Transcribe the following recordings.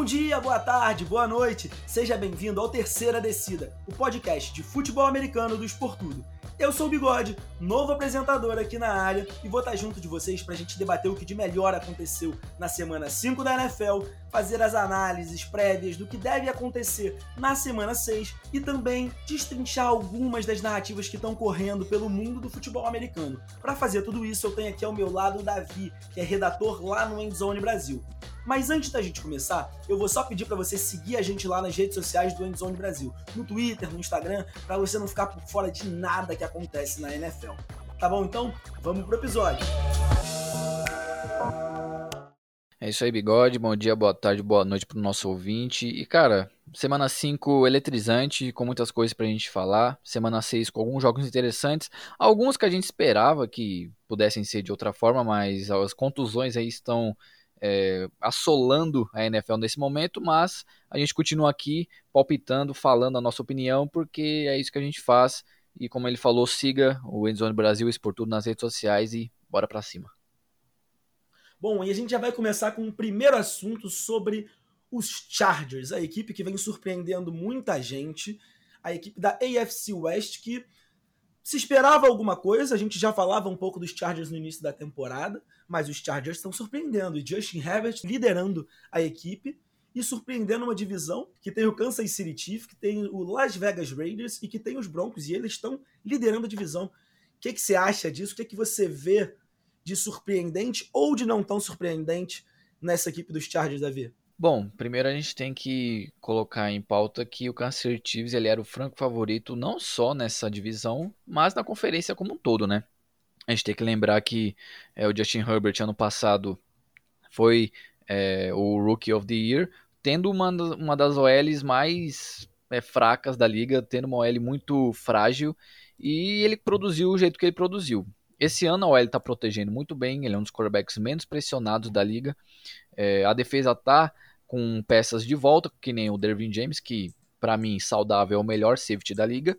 Bom dia, boa tarde, boa noite. Seja bem-vindo ao Terceira Descida, o podcast de futebol americano do Esportudo. Eu sou o Bigode, novo apresentador aqui na área e vou estar junto de vocês para a gente debater o que de melhor aconteceu na semana 5 da NFL, fazer as análises prévias do que deve acontecer na semana 6 e também destrinchar algumas das narrativas que estão correndo pelo mundo do futebol americano. Para fazer tudo isso, eu tenho aqui ao meu lado o Davi, que é redator lá no Endzone Brasil. Mas antes da gente começar, eu vou só pedir para você seguir a gente lá nas redes sociais do Endzone Brasil, no Twitter, no Instagram, para você não ficar por fora de nada que acontece na NFL. Tá bom então? Vamos pro episódio. É isso aí, Bigode. Bom dia, boa tarde, boa noite pro nosso ouvinte. E, cara, semana 5 eletrizante, com muitas coisas pra gente falar. Semana 6 com alguns jogos interessantes. Alguns que a gente esperava que pudessem ser de outra forma, mas as contusões aí estão é, assolando a NFL nesse momento, mas a gente continua aqui palpitando, falando a nossa opinião, porque é isso que a gente faz. E como ele falou, siga o Endzone Brasil Esportudo nas redes sociais e bora para cima. Bom, e a gente já vai começar com o um primeiro assunto sobre os Chargers, a equipe que vem surpreendendo muita gente, a equipe da AFC West que se esperava alguma coisa, a gente já falava um pouco dos Chargers no início da temporada, mas os Chargers estão surpreendendo. E Justin Herbert liderando a equipe e surpreendendo uma divisão que tem o Kansas City Chiefs, que tem o Las Vegas Raiders e que tem os Broncos, e eles estão liderando a divisão. O que, que você acha disso? O que, que você vê de surpreendente ou de não tão surpreendente nessa equipe dos Chargers, Davi? Bom, primeiro a gente tem que colocar em pauta que o Kansas City Chiefs ele era o franco favorito não só nessa divisão, mas na conferência como um todo, né? A gente tem que lembrar que é, o Justin Herbert ano passado foi é, o Rookie of the Year, tendo uma, uma das OLs mais é, fracas da liga, tendo uma OL muito frágil, e ele produziu o jeito que ele produziu. Esse ano a OL está protegendo muito bem, ele é um dos quarterbacks menos pressionados da liga. É, a defesa está com peças de volta, que nem o Dervin James, que para mim saudável é o melhor safety da liga,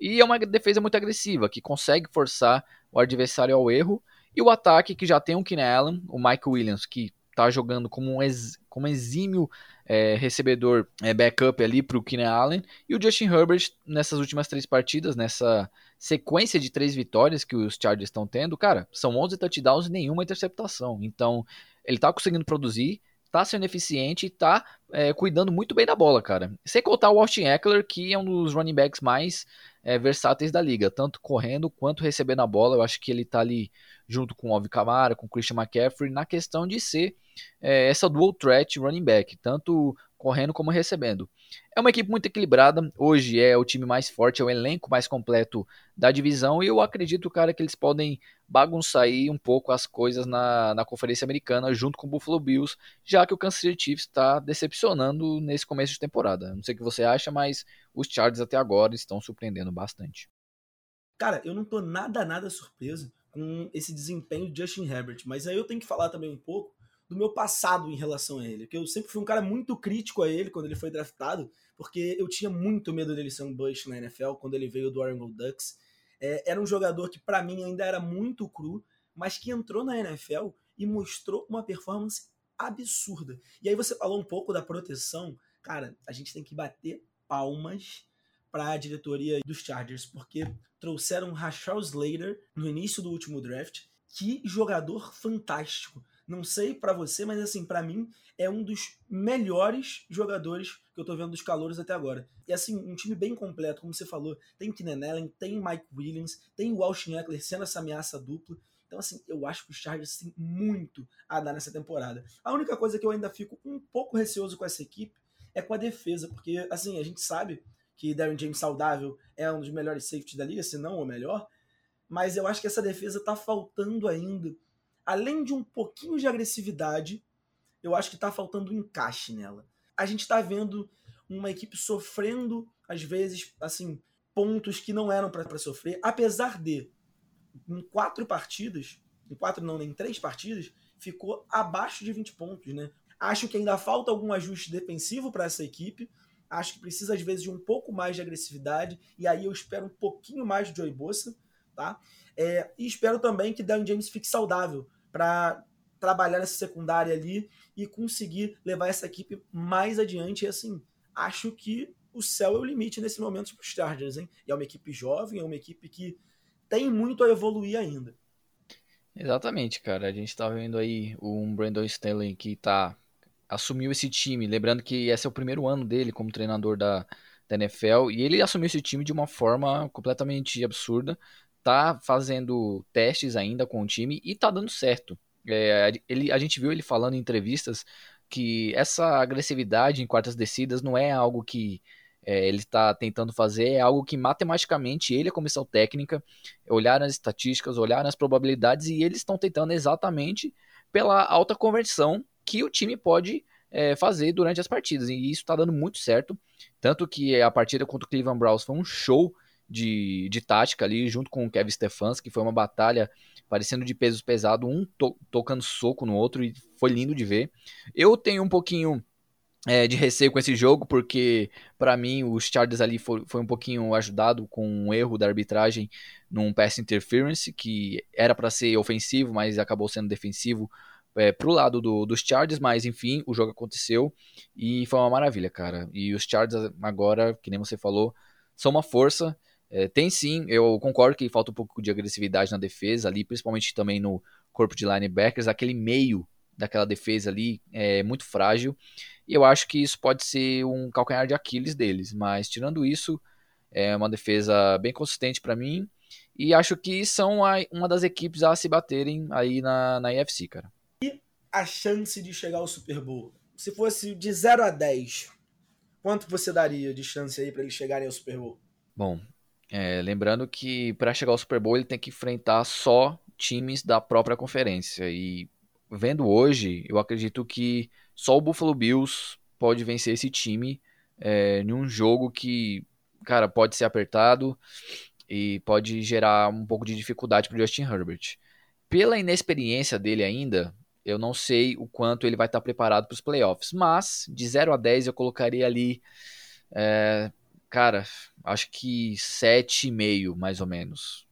e é uma defesa muito agressiva, que consegue forçar o adversário ao erro, e o ataque que já tem o Keenan Allen, o Mike Williams, que está jogando como um, ex, como exímio é, recebedor é, backup ali para o Keenan Allen, e o Justin Herbert nessas últimas três partidas, nessa sequência de três vitórias que os Chargers estão tendo, cara, são 11 touchdowns e nenhuma interceptação, então ele está conseguindo produzir, tá sendo eficiente e tá é, cuidando muito bem da bola, cara. Sem contar o Austin Eckler, que é um dos running backs mais é, versáteis da liga, tanto correndo quanto recebendo a bola. Eu acho que ele tá ali junto com o Alvin Kamara, com o Christian McCaffrey, na questão de ser é, essa dual threat running back, tanto correndo como recebendo. É uma equipe muito equilibrada. Hoje é o time mais forte, é o elenco mais completo da divisão. E eu acredito, cara, que eles podem bagunçar um pouco as coisas na, na Conferência Americana junto com o Buffalo Bills, já que o Kansas City Chiefs está decepcionando nesse começo de temporada. Não sei o que você acha, mas os Chargers até agora estão surpreendendo bastante. Cara, eu não tô nada, nada surpreso com esse desempenho de Justin Herbert, mas aí eu tenho que falar também um pouco do meu passado em relação a ele. Porque eu sempre fui um cara muito crítico a ele quando ele foi draftado, porque eu tinha muito medo dele ser um bust na NFL quando ele veio do Oregon Ducks. É, era um jogador que para mim ainda era muito cru, mas que entrou na NFL e mostrou uma performance absurda. E aí você falou um pouco da proteção. Cara, a gente tem que bater palmas para a diretoria dos Chargers, porque trouxeram Rachel Slater no início do último draft. Que jogador fantástico. Não sei para você, mas assim, para mim é um dos melhores jogadores que eu tô vendo dos calouros até agora. E assim, um time bem completo, como você falou, tem Keenan Allen, tem Mike Williams, tem Austin Eckler sendo essa ameaça dupla. Então assim, eu acho que os Chargers têm muito a dar nessa temporada. A única coisa que eu ainda fico um pouco receoso com essa equipe é com a defesa, porque assim, a gente sabe que Darren James saudável é um dos melhores safeties da liga, se não o melhor, mas eu acho que essa defesa tá faltando ainda além de um pouquinho de agressividade, eu acho que está faltando um encaixe nela. A gente está vendo uma equipe sofrendo, às vezes, assim, pontos que não eram para sofrer, apesar de, em quatro partidas, em quatro não, nem em três partidas, ficou abaixo de 20 pontos, né? Acho que ainda falta algum ajuste defensivo para essa equipe. Acho que precisa, às vezes, de um pouco mais de agressividade. E aí eu espero um pouquinho mais de Joey Bossa, tá? É, e espero também que Dan James fique saudável, para trabalhar nessa secundária ali e conseguir levar essa equipe mais adiante. E assim, acho que o céu é o limite nesse momento para os Chargers, hein? E é uma equipe jovem, é uma equipe que tem muito a evoluir ainda. Exatamente, cara. A gente tá vendo aí um Brandon Staley que tá assumiu esse time, lembrando que esse é o primeiro ano dele como treinador da, da NFL e ele assumiu esse time de uma forma completamente absurda. Tá fazendo testes ainda com o time e tá dando certo. É, ele, a gente viu ele falando em entrevistas que essa agressividade em quartas descidas não é algo que é, ele está tentando fazer, é algo que matematicamente ele, a comissão técnica, olharam as estatísticas, olharam as probabilidades e eles estão tentando exatamente pela alta conversão que o time pode é, fazer durante as partidas. E isso está dando muito certo. Tanto que a partida contra o Cleveland Browns foi um show de, de tática ali, junto com o Kevin Stefanski, que foi uma batalha parecendo de pesos pesado, um to tocando soco no outro, e foi lindo de ver. Eu tenho um pouquinho é, de receio com esse jogo, porque para mim os Chargers ali foi, foi um pouquinho ajudado com um erro da arbitragem num pass interference, que era para ser ofensivo, mas acabou sendo defensivo é, pro lado do, dos Chargers, mas enfim, o jogo aconteceu e foi uma maravilha, cara. E os Chargers agora, que nem você falou, são uma força. É, tem sim, eu concordo que falta um pouco de agressividade na defesa ali, principalmente também no corpo de linebackers, aquele meio daquela defesa ali é muito frágil. E eu acho que isso pode ser um calcanhar de Aquiles deles, mas tirando isso, é uma defesa bem consistente para mim. E acho que são a, uma das equipes a se baterem aí na, na IFC, cara. E a chance de chegar ao Super Bowl? Se fosse de 0 a 10, quanto você daria de chance aí para eles chegarem ao Super Bowl? Bom, é, lembrando que para chegar ao Super Bowl ele tem que enfrentar só times da própria conferência. E vendo hoje, eu acredito que só o Buffalo Bills pode vencer esse time é, em um jogo que, cara, pode ser apertado e pode gerar um pouco de dificuldade para Justin Herbert. Pela inexperiência dele ainda, eu não sei o quanto ele vai estar preparado para os playoffs, mas de 0 a 10 eu colocaria ali é, Cara, acho que sete e meio, mais ou menos.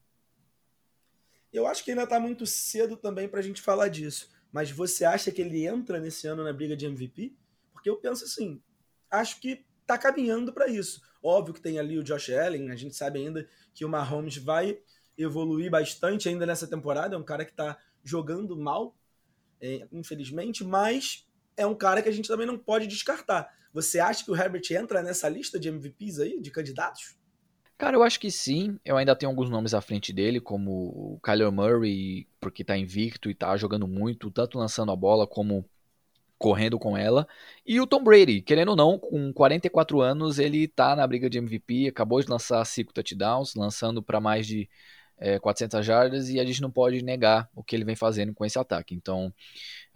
Eu acho que ainda tá muito cedo também pra gente falar disso. Mas você acha que ele entra nesse ano na briga de MVP? Porque eu penso assim, acho que tá caminhando para isso. Óbvio que tem ali o Josh Allen, a gente sabe ainda que o Mahomes vai evoluir bastante ainda nessa temporada, é um cara que tá jogando mal, é, infelizmente, mas é um cara que a gente também não pode descartar. Você acha que o Herbert entra nessa lista de MVPs aí, de candidatos? Cara, eu acho que sim. Eu ainda tenho alguns nomes à frente dele, como o Kyler Murray, porque tá invicto e tá jogando muito, tanto lançando a bola como correndo com ela. E o Tom Brady, querendo ou não, com 44 anos, ele tá na briga de MVP, acabou de lançar 5 touchdowns, lançando para mais de é, 400 jardas, e a gente não pode negar o que ele vem fazendo com esse ataque. Então,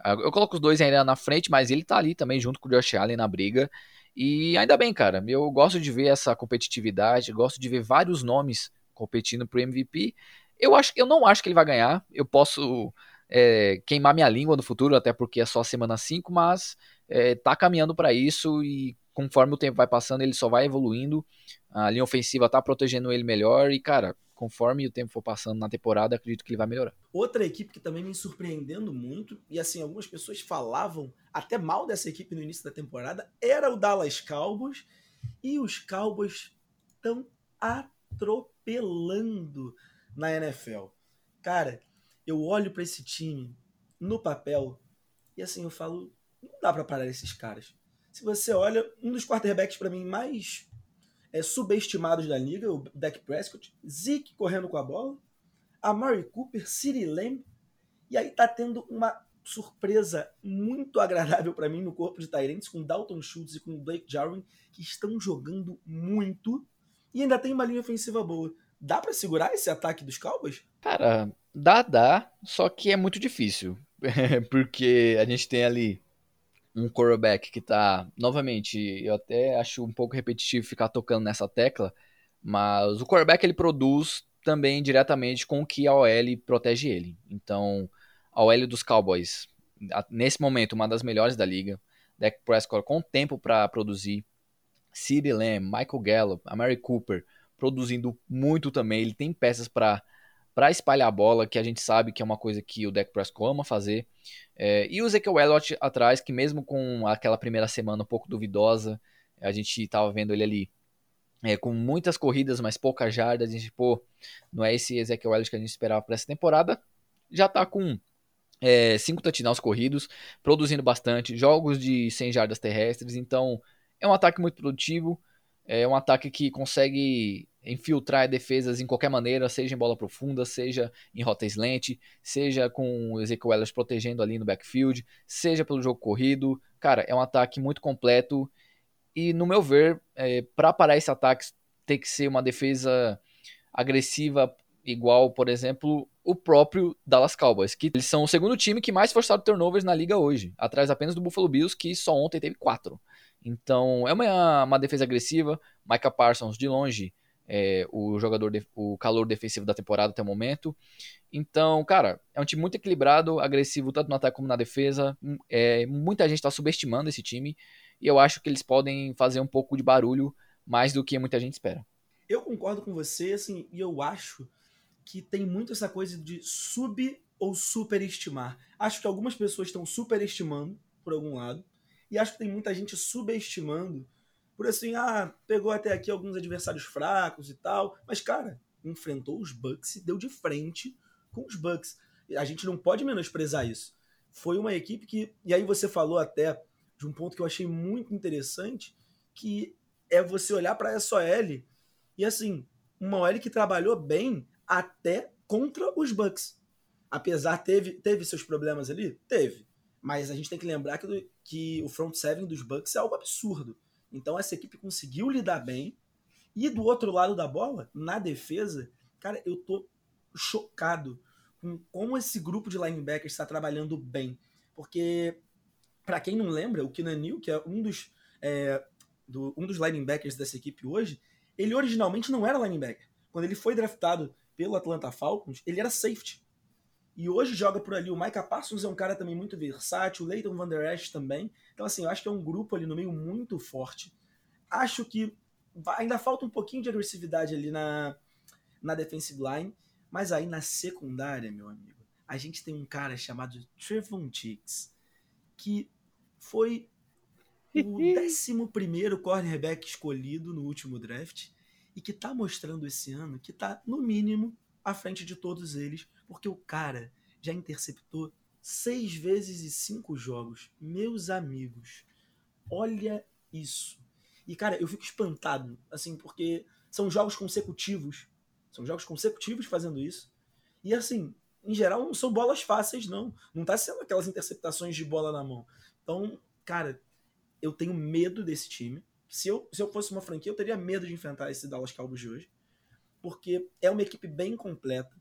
eu coloco os dois ainda na frente, mas ele tá ali também junto com o Josh Allen na briga. E ainda bem, cara. Eu gosto de ver essa competitividade, gosto de ver vários nomes competindo pro MVP. Eu acho, eu não acho que ele vai ganhar. Eu posso é, queimar minha língua no futuro, até porque é só semana 5, mas é, tá caminhando para isso e conforme o tempo vai passando, ele só vai evoluindo. A linha ofensiva tá protegendo ele melhor e, cara, conforme o tempo for passando na temporada, acredito que ele vai melhorar. Outra equipe que também me surpreendendo muito, e assim, algumas pessoas falavam até mal dessa equipe no início da temporada, era o Dallas Cowboys, e os Cowboys estão atropelando na NFL. Cara, eu olho para esse time no papel e assim eu falo, não dá para parar esses caras. Se você olha, um dos quarterbacks para mim mais é, subestimados da liga, o Dak Prescott, Zeke correndo com a bola, a Murray Cooper, City Lamb, e aí tá tendo uma surpresa muito agradável para mim no corpo de Tyrants com Dalton Schultz e com Blake Jarwin, que estão jogando muito e ainda tem uma linha ofensiva boa. Dá para segurar esse ataque dos Cowboys? Cara, dá, dá, só que é muito difícil. Porque a gente tem ali um quarterback que tá, novamente, eu até acho um pouco repetitivo ficar tocando nessa tecla, mas o quarterback ele produz também diretamente com o que a OL protege ele. Então, a OL dos Cowboys, nesse momento, uma das melhores da liga. Dak Prescott com tempo para produzir. CeeDee Lamb, Michael Gallup, a Mary Cooper produzindo muito também. Ele tem peças para para espalhar a bola, que a gente sabe que é uma coisa que o Dak Prescott ama fazer. É, e o Ezekiel Elliott atrás, que mesmo com aquela primeira semana um pouco duvidosa, a gente estava vendo ele ali é, com muitas corridas, mas poucas jardas. A gente, pô, não é esse Ezekiel Elliott que a gente esperava para essa temporada. Já está com é, cinco touchdowns corridos, produzindo bastante, jogos de 100 jardas terrestres. Então, é um ataque muito produtivo. É um ataque que consegue infiltrar defesas em qualquer maneira, seja em bola profunda, seja em rota slant, seja com o Ezekiel Elliott protegendo ali no backfield, seja pelo jogo corrido. Cara, é um ataque muito completo e, no meu ver, é, para parar esse ataque tem que ser uma defesa agressiva igual, por exemplo, o próprio Dallas Cowboys, que eles são o segundo time que mais forçaram turnovers na liga hoje, atrás apenas do Buffalo Bills, que só ontem teve quatro. Então, é uma, uma defesa agressiva. Micah Parsons, de longe, é o jogador, de, o calor defensivo da temporada até o momento. Então, cara, é um time muito equilibrado, agressivo tanto no ataque como na defesa. É, muita gente está subestimando esse time e eu acho que eles podem fazer um pouco de barulho mais do que muita gente espera. Eu concordo com você, assim, e eu acho que tem muito essa coisa de sub ou superestimar. Acho que algumas pessoas estão superestimando, por algum lado, e acho que tem muita gente subestimando por assim, ah, pegou até aqui alguns adversários fracos e tal, mas cara, enfrentou os Bucks e deu de frente com os Bucks. A gente não pode menosprezar isso. Foi uma equipe que, e aí você falou até de um ponto que eu achei muito interessante, que é você olhar para essa OL e assim, uma OL que trabalhou bem até contra os Bucks. Apesar teve teve seus problemas ali, teve. Mas a gente tem que lembrar que, que o front seven dos Bucks é algo absurdo. Então essa equipe conseguiu lidar bem. E do outro lado da bola, na defesa, cara, eu tô chocado com como esse grupo de linebackers está trabalhando bem. Porque, para quem não lembra, o Keenan que é um dos, é, do, um dos linebackers dessa equipe hoje, ele originalmente não era linebacker. Quando ele foi draftado pelo Atlanta Falcons, ele era safety. E hoje joga por ali. O Micah Parsons é um cara também muito versátil, o Leighton Van Der Esch também. Então, assim, eu acho que é um grupo ali no meio muito forte. Acho que ainda falta um pouquinho de agressividade ali na, na defensive line, mas aí na secundária, meu amigo, a gente tem um cara chamado Trevon Chicks, que foi o 11 cornerback escolhido no último draft e que tá mostrando esse ano que tá, no mínimo, à frente de todos eles, porque o cara já interceptou seis vezes e cinco jogos. Meus amigos, olha isso. E, cara, eu fico espantado, assim, porque são jogos consecutivos. São jogos consecutivos fazendo isso. E, assim, em geral, não são bolas fáceis, não. Não tá sendo aquelas interceptações de bola na mão. Então, cara, eu tenho medo desse time. Se eu, se eu fosse uma franquia, eu teria medo de enfrentar esse Dallas Cowboys de hoje porque é uma equipe bem completa.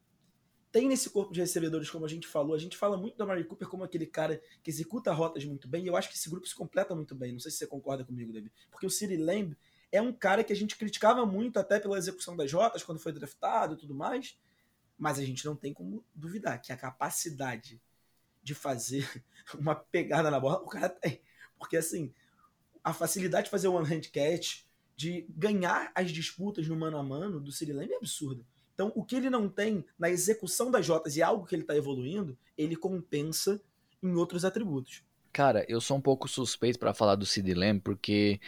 Tem nesse corpo de recebedores, como a gente falou, a gente fala muito da Mary Cooper como aquele cara que executa rotas muito bem, e eu acho que esse grupo se completa muito bem. Não sei se você concorda comigo, David. Porque o City Lamb é um cara que a gente criticava muito até pela execução das rotas, quando foi draftado e tudo mais, mas a gente não tem como duvidar que a capacidade de fazer uma pegada na bola, o cara tem. Porque assim, a facilidade de fazer one hand catch, de ganhar as disputas no mano a mano do Ciri Lamb é absurda. Então, o que ele não tem na execução das jotas e algo que ele está evoluindo, ele compensa em outros atributos. Cara, eu sou um pouco suspeito para falar do Sid Lamb porque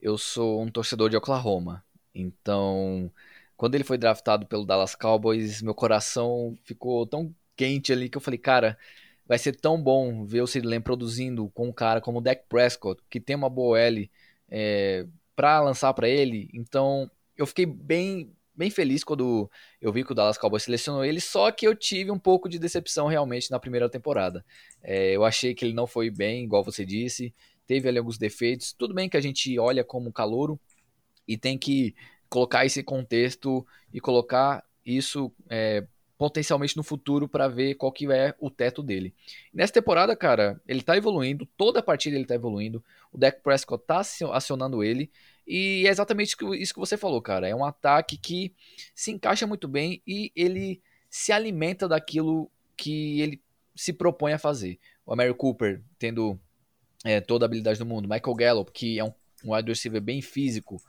eu sou um torcedor de Oklahoma. Então, quando ele foi draftado pelo Dallas Cowboys, meu coração ficou tão quente ali que eu falei, cara, vai ser tão bom ver o Sid Lamb produzindo com um cara como o Dak Prescott, que tem uma boa L, é, para lançar para ele. Então, eu fiquei bem bem feliz quando eu vi que o Dallas Cowboys selecionou ele, só que eu tive um pouco de decepção realmente na primeira temporada. É, eu achei que ele não foi bem, igual você disse, teve ali alguns defeitos. Tudo bem que a gente olha como calouro e tem que colocar esse contexto e colocar isso é, potencialmente no futuro para ver qual que é o teto dele. Nessa temporada, cara, ele tá evoluindo, toda a partida ele tá evoluindo, o Dak Prescott tá acionando ele, e é exatamente isso que você falou, cara, é um ataque que se encaixa muito bem e ele se alimenta daquilo que ele se propõe a fazer. O Amari Cooper tendo é, toda a habilidade do mundo, Michael Gallup, que é um, um wide receiver bem físico,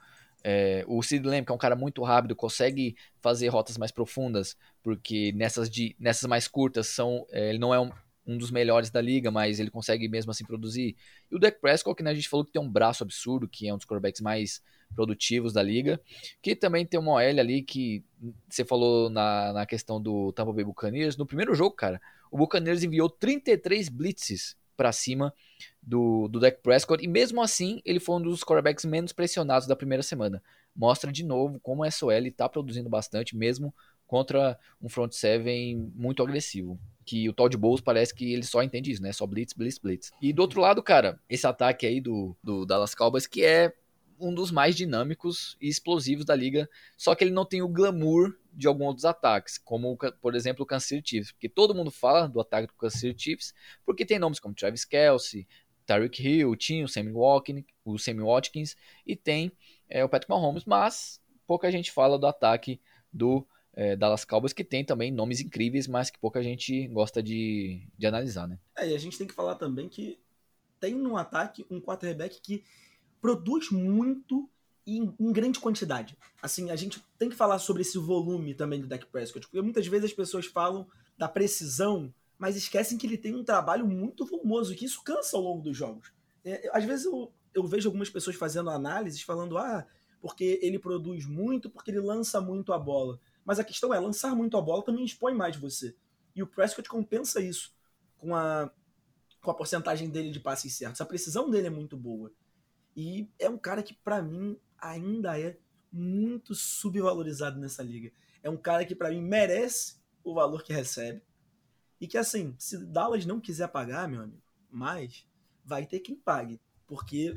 É, o Sid Lamb, que é um cara muito rápido, consegue fazer rotas mais profundas, porque nessas, de, nessas mais curtas são, é, ele não é um, um, dos melhores da liga, mas ele consegue mesmo assim produzir. E o Dak Prescott, que né, a gente falou que tem um braço absurdo, que é um dos quarterbacks mais produtivos da liga, que também tem uma OL ali que você falou na, na questão do Tampa Bay Buccaneers. No primeiro jogo, cara, o Buccaneers enviou 33 blitzes para cima do, do Dak Prescott, e mesmo assim ele foi um dos quarterbacks menos pressionados da primeira semana. Mostra de novo como a SOL está produzindo bastante, mesmo contra um front seven muito agressivo. Que o Todd Bowles parece que ele só entende isso, né? Só blitz, blitz, blitz. E do outro lado, cara, esse ataque aí do, do Dallas Cowboys, que é um dos mais dinâmicos e explosivos da liga, só que ele não tem o glamour de alguns outros ataques, como por exemplo o Kansas City Chiefs, porque todo mundo fala do ataque do Kansas City Chiefs, porque tem nomes como Travis Kelce, Tyreek Hill, tinha o Sammy Watkins, o Sammy Watkins e tem é, o Patrick Mahomes, mas pouca gente fala do ataque do é, Dallas Cowboys, que tem também nomes incríveis, mas que pouca gente gosta de, de analisar, né? É, e a gente tem que falar também que tem no ataque um quarterback que produz muito em, em, grande quantidade. Assim, a gente tem que falar sobre esse volume também do Dak Prescott, porque muitas vezes as pessoas falam da precisão, mas esquecem que ele tem um trabalho muito volumoso, que isso cansa ao longo dos jogos. É, às vezes eu, eu vejo algumas pessoas fazendo análises falando, ah, porque ele produz muito, porque ele lança muito a bola. Mas a questão é, lançar muito a bola também expõe mais você. E o Prescott compensa isso com a, com a porcentagem dele de passes certos. A precisão dele é muito boa. E é um cara que, para mim, ainda é muito subvalorizado nessa liga. É um cara que, para mim, merece o valor que recebe. E que, assim, se Dallas não quiser pagar, meu amigo, mais, vai ter quem pague. Porque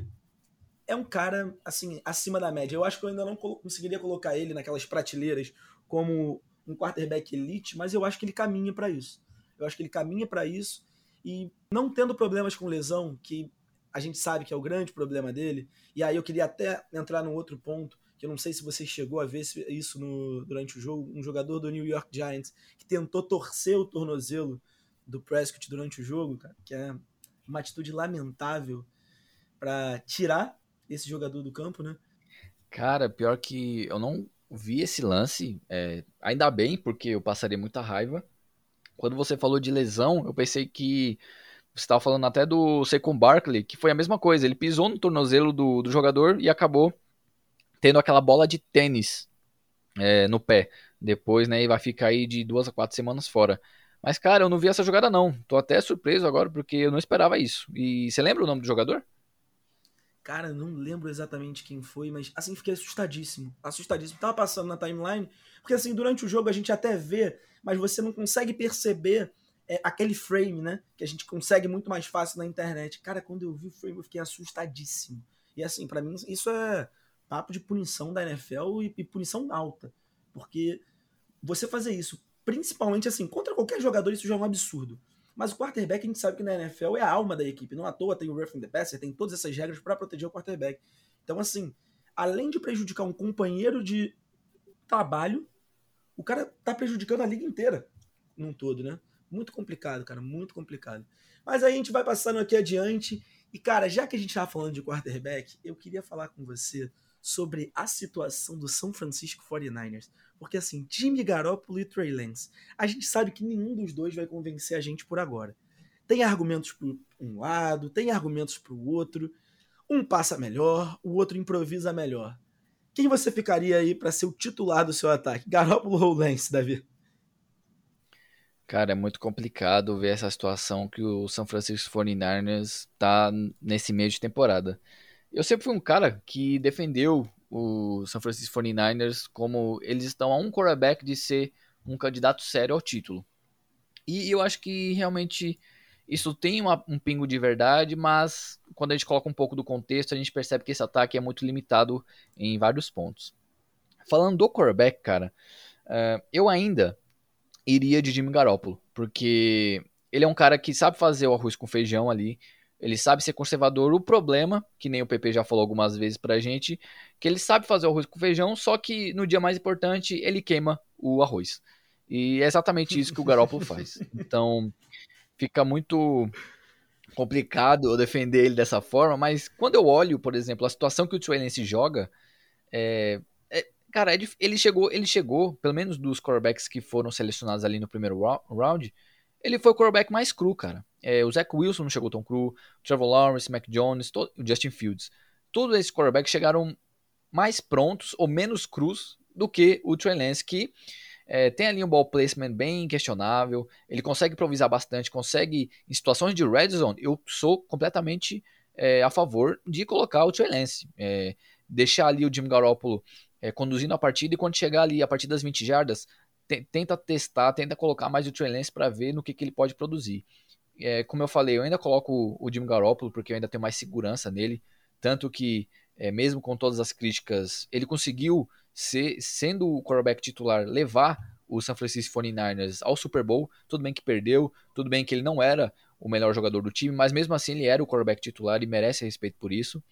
é um cara, assim, acima da média. Eu acho que eu ainda não conseguiria colocar ele naquelas prateleiras como um quarterback elite, mas eu acho que ele caminha para isso. Eu acho que ele caminha para isso. E não tendo problemas com lesão, que a gente sabe que é o grande problema dele. E aí eu queria até entrar num outro ponto, que eu não sei se você chegou a ver isso no, durante o jogo, um jogador do New York Giants que tentou torcer o tornozelo do Prescott durante o jogo, cara, que é uma atitude lamentável para tirar esse jogador do campo, né? Cara, pior que eu não vi esse lance, é, ainda bem, porque eu passaria muita raiva. Quando você falou de lesão, eu pensei que você estava falando até do Saquon Barkley, que foi a mesma coisa. Ele pisou no tornozelo do, do jogador e acabou tendo aquela bola de tênis é, no pé. Depois, né, e vai ficar aí de duas a quatro semanas fora. Mas, cara, eu não vi essa jogada não. Tô até surpreso agora, porque eu não esperava isso. E você lembra o nome do jogador? Cara, não lembro exatamente quem foi, mas assim, fiquei assustadíssimo. Assustadíssimo. Tava passando na timeline, porque assim, durante o jogo a gente até vê, mas você não consegue perceber é, aquele frame, né? Que a gente consegue muito mais fácil na internet. Cara, quando eu vi o frame, eu fiquei assustadíssimo. E assim, para mim, isso é papo de punição da NFL e, e, punição alta. Porque você fazer isso, principalmente assim, contra qualquer jogador, isso já é um absurdo. Mas o quarterback, a gente sabe que na NFL é a alma da equipe. Não à toa tem o roughing the passer, tem todas essas regras para proteger o quarterback. Então, assim, além de prejudicar um companheiro de trabalho, o cara tá prejudicando a liga inteira num todo, né? Muito complicado, cara, muito complicado. Mas aí a gente vai passando aqui adiante. E, cara, já que a gente estava falando de quarterback, eu queria falar com você sobre a situação do São Francisco 49ers. Porque, assim, Jimmy Garoppolo e Trey Lance, a gente sabe que nenhum dos dois vai convencer a gente por agora. Tem argumentos para um lado, tem argumentos para o outro. Um passa melhor, o outro improvisa melhor. Quem você ficaria aí para ser o titular do seu ataque? Garoppolo ou Lance, Davi? Cara, é muito complicado ver essa situação que o São Francisco 49ers tá nesse meio de temporada. Eu sempre fui um cara que defendeu o São Francisco 49ers como eles estão a um quarterback de ser um candidato sério ao título. E eu acho que realmente isso tem uma, um pingo de verdade, mas quando a gente coloca um pouco do contexto, a gente percebe que esse ataque é muito limitado em vários pontos. Falando do quarterback, cara, uh, eu ainda iria de Jimmy Garoppolo, porque ele é um cara que sabe fazer o arroz com feijão ali, ele sabe ser conservador. O problema, que nem o PP já falou algumas vezes pra gente, que ele sabe fazer o arroz com feijão, só que no dia mais importante ele queima o arroz. E é exatamente isso que o Garoppolo faz. Então, fica muito complicado eu defender ele dessa forma, mas quando eu olho, por exemplo, a situação que o Trey Lance joga, É, é, cara, é ele chegou, ele chegou, pelo menos dos quarterbacks que foram selecionados ali no primeiro round, ele foi o quarterback mais cru, cara. É, o Zach Wilson não chegou tão cru, o Trevor Lawrence, Mac Jones, todo, o Justin Fields. Todos esses quarterbacks chegaram mais prontos ou menos crus do que o Trey Lance, que é, tem ali um ball placement bem questionável, ele consegue improvisar bastante, consegue, em situações de red zone, eu sou completamente é, a favor de colocar o Trey Lance, é, deixar ali o Jim Garoppolo é, conduzindo a partida e quando chegar ali a partir das 20 jardas, tenta testar, tenta colocar mais o Trey Lance para ver no que, que ele pode produzir. É, como eu falei, eu ainda coloco o Jim Garoppolo porque eu ainda tenho mais segurança nele, tanto que é, mesmo com todas as críticas, ele conseguiu ser, sendo o quarterback titular, levar o San Francisco 49ers ao Super Bowl. Tudo bem que perdeu, tudo bem que ele não era o melhor jogador do time, mas mesmo assim ele era o quarterback titular e merece respeito por isso.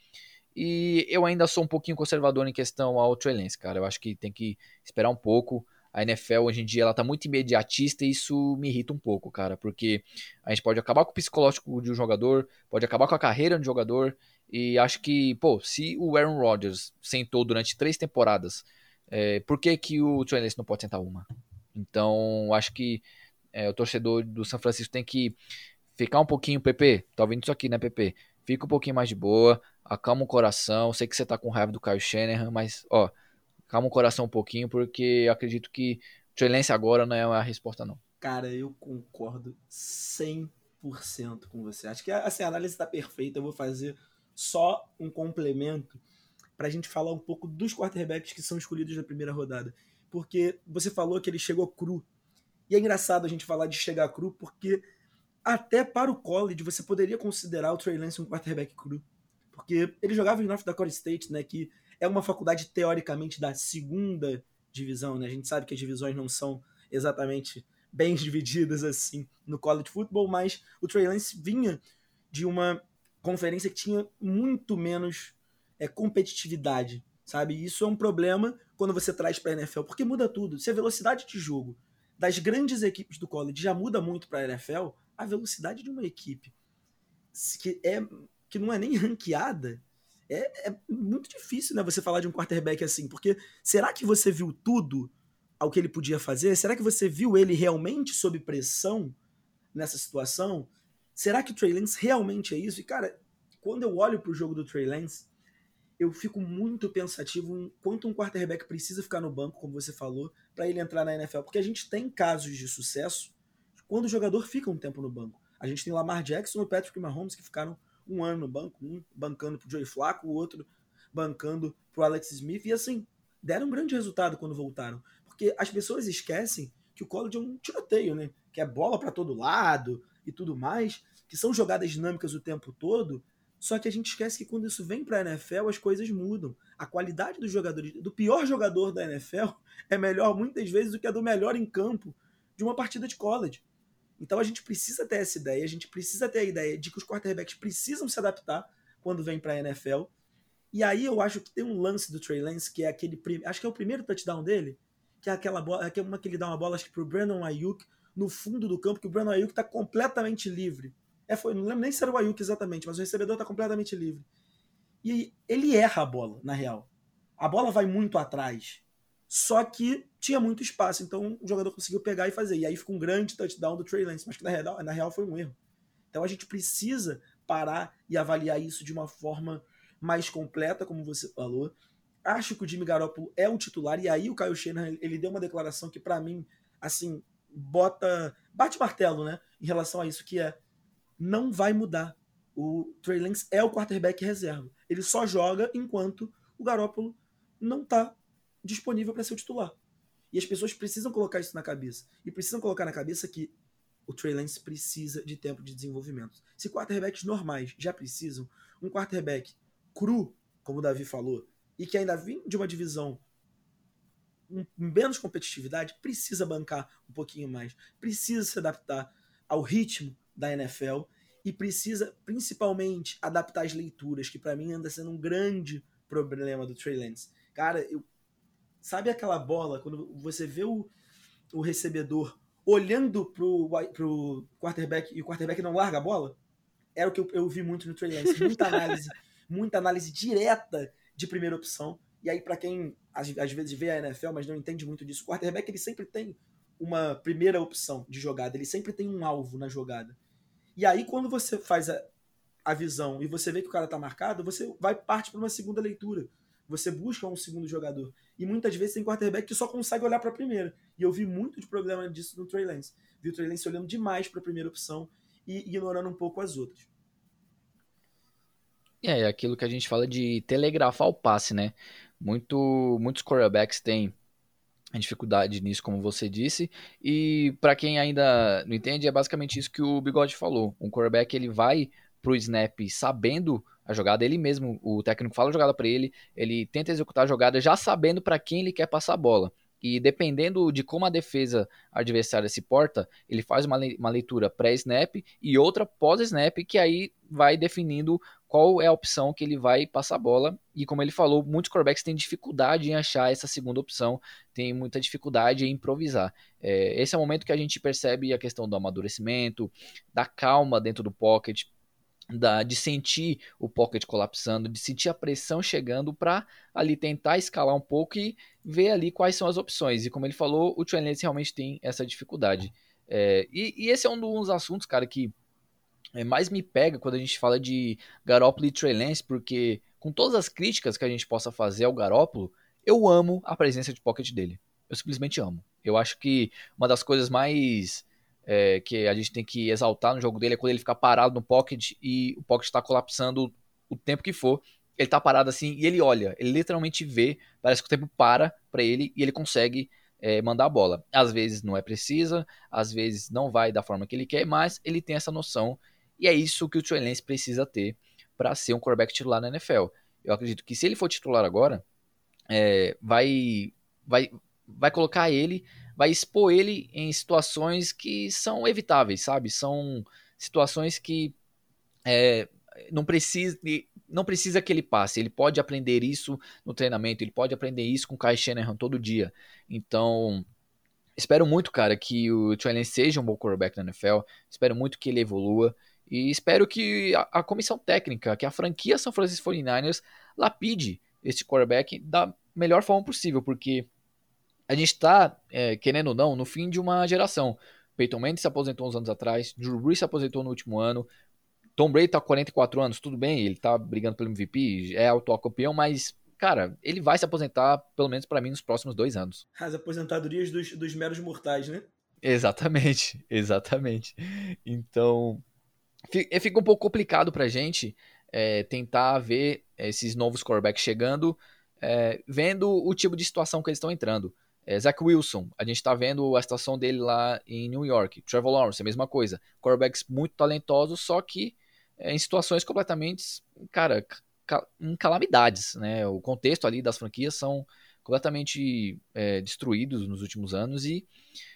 E eu ainda sou um pouquinho conservador em questão ao Trey Lance, cara. Eu acho que tem que esperar um pouco. A NFL hoje em dia ela tá muito imediatista e isso me irrita um pouco, cara, porque a gente pode acabar com o psicológico de um jogador, pode acabar com a carreira de um jogador e acho que, pô, se o Aaron Rodgers sentou durante três temporadas, é, por que, que o Trey não pode sentar uma? Então, acho que é, o torcedor do São Francisco tem que ficar um pouquinho, PP, tá ouvindo isso aqui, né, PP? Fica um pouquinho mais de boa, acalma o coração. Sei que você tá com raiva do Kyle Shanahan, mas, ó, calma o coração um pouquinho, porque acredito que Lance agora não é a resposta, não. Cara, eu concordo 100% com você. Acho que assim, a análise tá perfeita. Eu vou fazer só um complemento para a gente falar um pouco dos quarterbacks que são escolhidos na primeira rodada. Porque você falou que ele chegou cru. E é engraçado a gente falar de chegar cru, porque até para o college você poderia considerar o Trey Lance um quarterback cru. Porque ele jogava em North Dakota State, né, que é uma faculdade teoricamente da segunda divisão, né? A gente sabe que as divisões não são exatamente bem divididas assim no college football, mas o Trey Lance vinha de uma conferência que tinha muito menos é, competitividade, sabe? Isso é um problema quando você traz para a NFL, porque muda tudo. Se a velocidade de jogo das grandes equipes do college já muda muito para a NFL, a velocidade de uma equipe que é que não é nem ranqueada é, é, muito difícil, né? Você falar de um quarterback assim, porque será que você viu tudo ao que ele podia fazer? Será que você viu ele realmente sob pressão nessa situação? Será que o Trey Lance realmente é isso? E, cara, quando eu olho pro jogo do Trey Lance, eu fico muito pensativo em quanto um quarterback precisa ficar no banco, como você falou, para ele entrar na NFL. Porque a gente tem casos de sucesso quando o jogador fica um tempo no banco. A gente tem Lamar Jackson e Patrick Mahomes que ficaram um ano no banco, um bancando pro Joey Flacco, o outro bancando pro Alex Smith, e assim, deram um grande resultado quando voltaram. Porque as pessoas esquecem que o college é um tiroteio, né? Que é bola para todo lado, e tudo mais, que são jogadas dinâmicas o tempo todo, só que a gente esquece que quando isso vem para a NFL, as coisas mudam. A qualidade dos jogadores, do pior jogador da NFL, é melhor muitas vezes do que a do melhor em campo de uma partida de college. Então a gente precisa ter essa ideia, a gente precisa ter a ideia de que os quarterbacks precisam se adaptar quando vem para a NFL. E aí eu acho que tem um lance do Trey Lance que é aquele, acho que é o primeiro touchdown dele, que é aquela bola, que é uma que ele dá uma bola acho que pro Brandon Ayuk no fundo do campo, que o Brandon Ayuk está completamente livre. É, foi, não lembro nem se era o Ayuk exatamente, mas o recebedor está completamente livre. E ele erra a bola, na real. A bola vai muito atrás. Só que tinha muito espaço, então o jogador conseguiu pegar e fazer. E aí fica um grande touchdown do Trey Lance, mas que na real, na real foi um erro. Então a gente precisa parar e avaliar isso de uma forma mais completa, como você falou. Acho que o Jimmy Garoppolo é o titular, e aí o Kyle Shanahan, ele deu uma declaração que para mim, assim, bota. bate martelo, né? Em relação a isso, que é. Não vai mudar. O Trey Lance é o quarterback reserva. Ele só joga enquanto o Garópolo não tá disponível para ser o titular. E as pessoas precisam colocar isso na cabeça. E precisam colocar na cabeça que o Trey Lance precisa de tempo de desenvolvimento. Se quarterbacks normais já precisam, um quarterback cru, como o Davi falou, e que ainda vem de uma divisão menos competitividade, precisa bancar um pouquinho mais, precisa se adaptar ao ritmo da NFL e precisa principalmente adaptar as leituras, que para mim anda sendo um grande problema do Trey Lance. Cara, eu, sabe aquela bola quando você vê o, o recebedor olhando pro, pro quarterback e o quarterback não larga a bola? Era o que eu, eu vi muito no Trey Lance, muita análise, muita análise direta de primeira opção E aí, para quem às, às, vezes vê a NFL, mas não entende muito disso, o quarterback ele sempre tem uma primeira opção de jogada, ele sempre tem um alvo na jogada. E aí, quando você faz a, a visão e você vê que o cara tá marcado, você vai parte para uma segunda leitura. Você busca um segundo jogador. E muitas vezes tem quarterback que só consegue olhar para a primeira. E eu vi muito de problema disso no Trey Lance. Vi o Trey Lance olhando demais para a primeira opção e ignorando um pouco as outras. É, é aquilo que a gente fala de telegrafar o passe, né? Muito, muitos quarterbacks têm dificuldade nisso, como você disse. E para quem ainda não entende, é basicamente isso que o Bigode falou. Um quarterback ele vai pro snap sabendo a jogada, ele mesmo, o técnico fala a jogada para ele, ele tenta executar a jogada já sabendo para quem ele quer passar a bola. E dependendo de como a defesa adversária se porta, ele faz uma, uma leitura pré-snap e outra pós-snap, que aí vai definindo qual é a opção que ele vai passar a bola. E como ele falou, muitos quarterbacks têm dificuldade em achar essa segunda opção, tem muita dificuldade em improvisar. É, esse é o momento que a gente percebe a questão do amadurecimento, da calma dentro do pocket, da, de sentir o pocket colapsando, de sentir a pressão chegando para ali tentar escalar um pouco e ver ali quais são as opções. E como ele falou, o Trey Lance realmente tem essa dificuldade. É, e, e, esse é um dos assuntos, cara, que é, mais me pega quando a gente fala de Garoppolo e Trey Lance, porque com todas as críticas que a gente possa fazer ao Garoppolo, eu amo a presença de pocket dele. Eu simplesmente amo. Eu acho que uma das coisas mais é, que a gente tem que exaltar no jogo dele é quando ele fica parado no pocket e o pocket está colapsando o tempo que for. Ele tá parado assim e ele olha, ele literalmente vê, parece que o tempo para para ele e ele consegue é, mandar a bola. Às vezes não é precisa, às vezes não vai da forma que ele quer, mas ele tem essa noção e é isso que o Trey Lance precisa ter para ser um quarterback titular na NFL. Eu acredito que se ele for titular agora, é, vai, vai, vai colocar ele vai expor ele em situações que são evitáveis, sabe? São situações que é, não precisa não precisa que ele passe, ele pode aprender isso no treinamento, ele pode aprender isso com o Kai Shanahan todo dia. Então, espero muito, cara, que o Trey seja um bom quarterback na NFL, espero muito que ele evolua e espero que a, a comissão técnica, que a franquia São Francisco 49ers lapide esse quarterback da melhor forma possível, porque a gente está, é, querendo ou não, no fim de uma geração. Peyton Manning se aposentou uns anos atrás, Drew Brees se aposentou no último ano, Tom Brady tá com 44 anos, tudo bem, ele tá brigando pelo MVP, é atual campeão, mas, cara, ele vai se aposentar, pelo menos para mim, nos próximos dois anos. As aposentadorias dos, dos meros mortais, né? Exatamente, exatamente. Então, fica um pouco complicado pra gente é, tentar ver esses novos quarterbacks chegando, é, vendo o tipo de situação que eles estão entrando. É, Zach Wilson, a gente está vendo a situação dele lá em New York. Trevor Lawrence, a mesma coisa. Quarterbacks muito talentosos, só que é, em situações completamente, cara, em calamidades, né? O contexto ali das franquias são completamente é, destruídos nos últimos anos e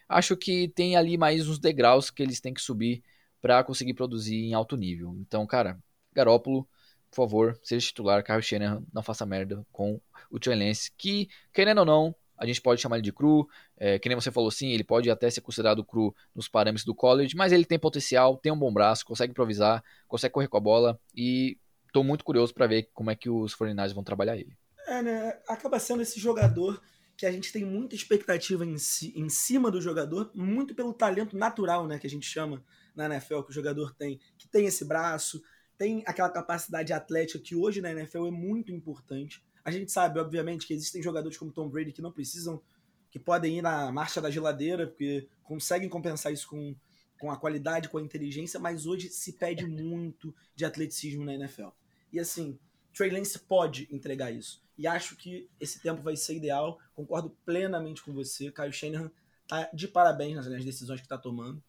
acho que tem ali mais uns degraus que eles têm que subir para conseguir produzir em alto nível. Então, cara, Garópolo, por favor, seja titular, Kyle Shanahan, não faça merda com o Trey Lance, que, querendo ou não, a gente pode chamar ele de cru, é, que nem você falou sim, ele pode até ser considerado cru nos parâmetros do college, mas ele tem potencial, tem um bom braço, consegue improvisar, consegue correr com a bola e estou muito curioso para ver como é que os 49 vão trabalhar ele. É, né? Acaba sendo esse jogador que a gente tem muita expectativa em, si, em cima do jogador, muito pelo talento natural, né, que a gente chama na NFL que o jogador tem, que tem esse braço, tem aquela capacidade atlética que hoje na NFL é muito importante. A gente sabe, obviamente, que existem jogadores como Tom Brady que não precisam, que podem ir na marcha da geladeira, porque conseguem compensar isso com, com a qualidade, com a inteligência, mas hoje se pede muito de atleticismo na NFL. E assim, Trey Lance pode entregar isso. E acho que esse tempo vai ser ideal. Concordo plenamente com você. Kyle Shanahan tá de parabéns nas, nas decisões que está tomando.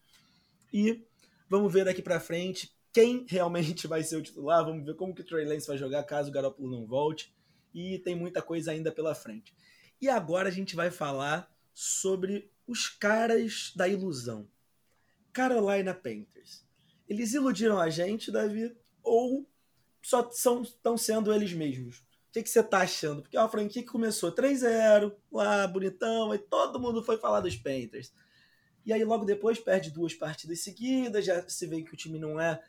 E vamos ver daqui para frente quem realmente vai ser o titular. Vamos ver como que o Trey Lance vai jogar caso o Garoppolo não volte e tem muita coisa ainda pela frente. E agora a gente vai falar sobre os caras da ilusão. Carolina Panthers. Eles iludiram a gente, Davi, ou só estão sendo eles mesmos? O que, que você tá achando? Porque é uma franquia que começou 3-0, lá, bonitão, e todo mundo foi falar dos Panthers. E aí logo depois perde duas partidas seguidas, já se vê que o time não é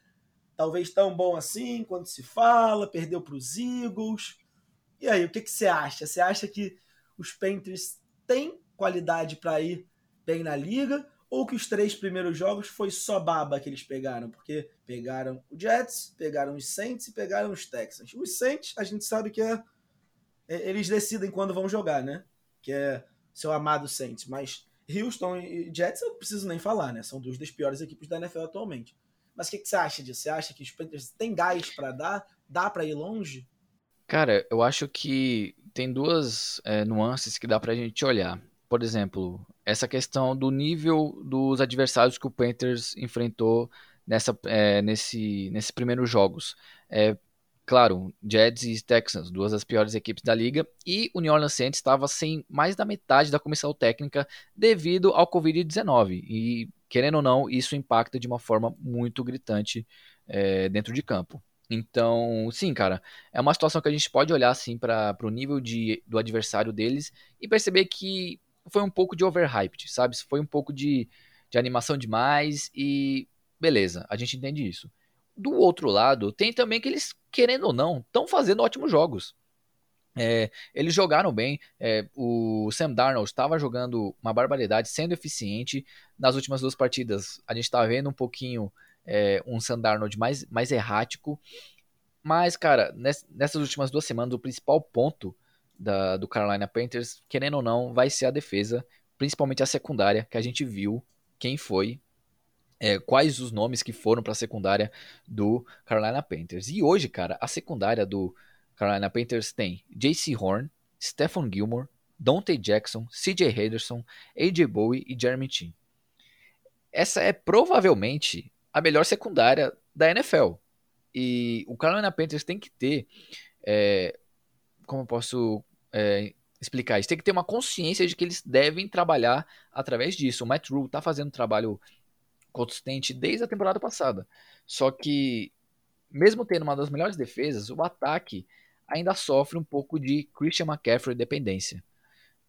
talvez tão bom assim quanto se fala, perdeu para os Eagles E aí, o que, que você acha? Você acha que os Panthers têm qualidade para ir bem na liga? Ou que os três primeiros jogos foi só baba que eles pegaram? Porque pegaram o Jets, pegaram os Saints e pegaram os Texans. Os Saints, a gente sabe que é, é eles decidem quando vão jogar, né? Que é seu amado Saints. Mas Houston e Jets eu não preciso nem falar, né? São duas das piores equipes da NFL atualmente. Mas o que, que, você acha disso? Você acha que os Panthers têm gás para dar? Dá para ir longe? Cara, eu acho que tem duas é, nuances que dá pra gente olhar. Por exemplo, essa questão do nível dos adversários que o Panthers enfrentou nessa, é, nesse, nesses primeiros jogos. É, claro, Jets e Texans, duas das piores equipes da liga, e o New Orleans Saints estava sem mais da metade da comissão técnica devido ao Covid-19. E, querendo ou não, isso impacta de uma forma muito gritante é, dentro de campo. Então, sim, cara, é uma situação que a gente pode olhar assim para o nível de, do adversário deles e perceber que foi um pouco de overhyped, sabe? Foi um pouco de, de animação demais e beleza, a gente entende isso. Do outro lado, tem também que eles, querendo ou não, estão fazendo ótimos jogos. É, eles jogaram bem. É, o Sam Darnold estava jogando uma barbaridade, sendo eficiente. Nas últimas duas partidas, a gente está vendo um pouquinho é, um Sam Darnold mais, mais errático. Mas, cara, nessas últimas duas semanas, o principal ponto da, do Carolina Panthers, querendo ou não, vai ser a defesa, principalmente a secundária, que a gente viu quem foi, é, quais os nomes que foram para a secundária do Carolina Panthers. E hoje, cara, a secundária do Carolina Panthers tem J.C. Horn, Stephon Gilmore, Dante Jackson, C.J. Henderson, A.J. Bowie e Jeremy Chin. Essa é provavelmente a melhor secundária da NFL. E o Carolina Panthers tem que ter, é, como eu posso é, explicar isso? Tem que ter uma consciência de que eles devem trabalhar através disso. O Matt Rule está fazendo um trabalho consistente desde a temporada passada. Só que, mesmo tendo uma das melhores defesas, o ataque ainda sofre um pouco de Christian McCaffrey dependência.